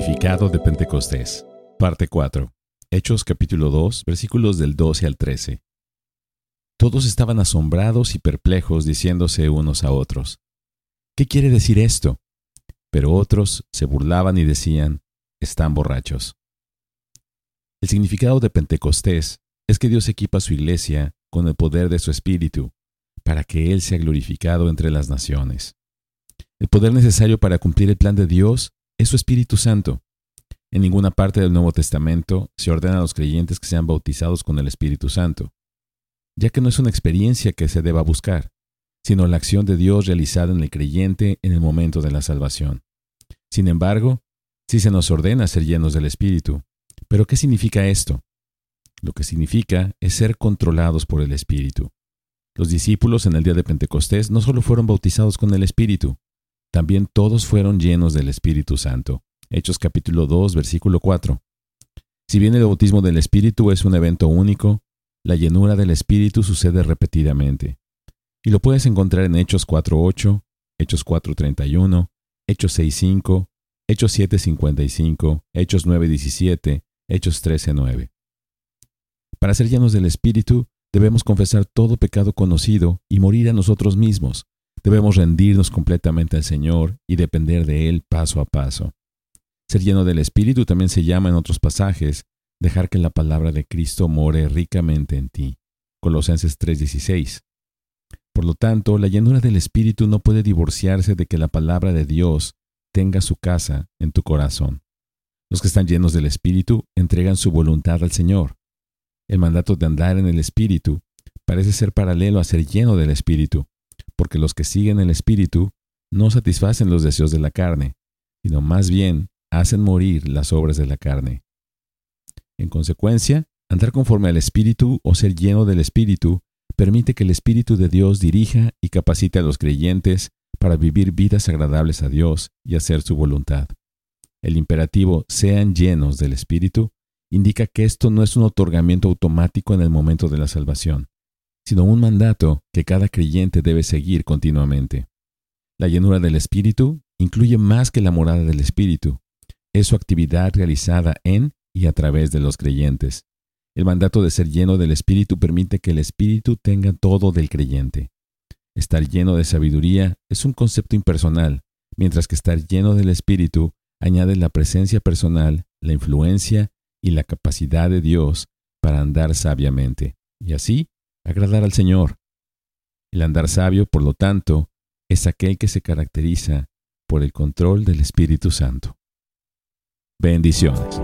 significado de Pentecostés. Parte 4. Hechos capítulo 2, versículos del 12 al 13. Todos estaban asombrados y perplejos diciéndose unos a otros, ¿qué quiere decir esto? Pero otros se burlaban y decían, están borrachos. El significado de Pentecostés es que Dios equipa a su iglesia con el poder de su Espíritu, para que Él sea glorificado entre las naciones. El poder necesario para cumplir el plan de Dios es su Espíritu Santo. En ninguna parte del Nuevo Testamento se ordena a los creyentes que sean bautizados con el Espíritu Santo, ya que no es una experiencia que se deba buscar, sino la acción de Dios realizada en el creyente en el momento de la salvación. Sin embargo, sí se nos ordena ser llenos del Espíritu. Pero ¿qué significa esto? Lo que significa es ser controlados por el Espíritu. Los discípulos en el día de Pentecostés no solo fueron bautizados con el Espíritu, también todos fueron llenos del Espíritu Santo. Hechos capítulo 2, versículo 4. Si bien el bautismo del Espíritu es un evento único, la llenura del Espíritu sucede repetidamente. Y lo puedes encontrar en Hechos 4.8, Hechos 4.31, Hechos 6.5, Hechos 7.55, Hechos 9.17, Hechos 13.9. Para ser llenos del Espíritu, debemos confesar todo pecado conocido y morir a nosotros mismos, Debemos rendirnos completamente al Señor y depender de Él paso a paso. Ser lleno del Espíritu también se llama en otros pasajes dejar que la palabra de Cristo more ricamente en ti. Colosenses 3:16. Por lo tanto, la llenura del Espíritu no puede divorciarse de que la palabra de Dios tenga su casa en tu corazón. Los que están llenos del Espíritu entregan su voluntad al Señor. El mandato de andar en el Espíritu parece ser paralelo a ser lleno del Espíritu porque los que siguen el Espíritu no satisfacen los deseos de la carne, sino más bien hacen morir las obras de la carne. En consecuencia, andar conforme al Espíritu o ser lleno del Espíritu permite que el Espíritu de Dios dirija y capacite a los creyentes para vivir vidas agradables a Dios y hacer su voluntad. El imperativo sean llenos del Espíritu indica que esto no es un otorgamiento automático en el momento de la salvación, sino un mandato que cada creyente debe seguir continuamente. La llenura del Espíritu incluye más que la morada del Espíritu, es su actividad realizada en y a través de los creyentes. El mandato de ser lleno del Espíritu permite que el Espíritu tenga todo del creyente. Estar lleno de sabiduría es un concepto impersonal, mientras que estar lleno del Espíritu añade la presencia personal, la influencia y la capacidad de Dios para andar sabiamente. Y así, agradar al Señor. El andar sabio, por lo tanto, es aquel que se caracteriza por el control del Espíritu Santo. Bendiciones.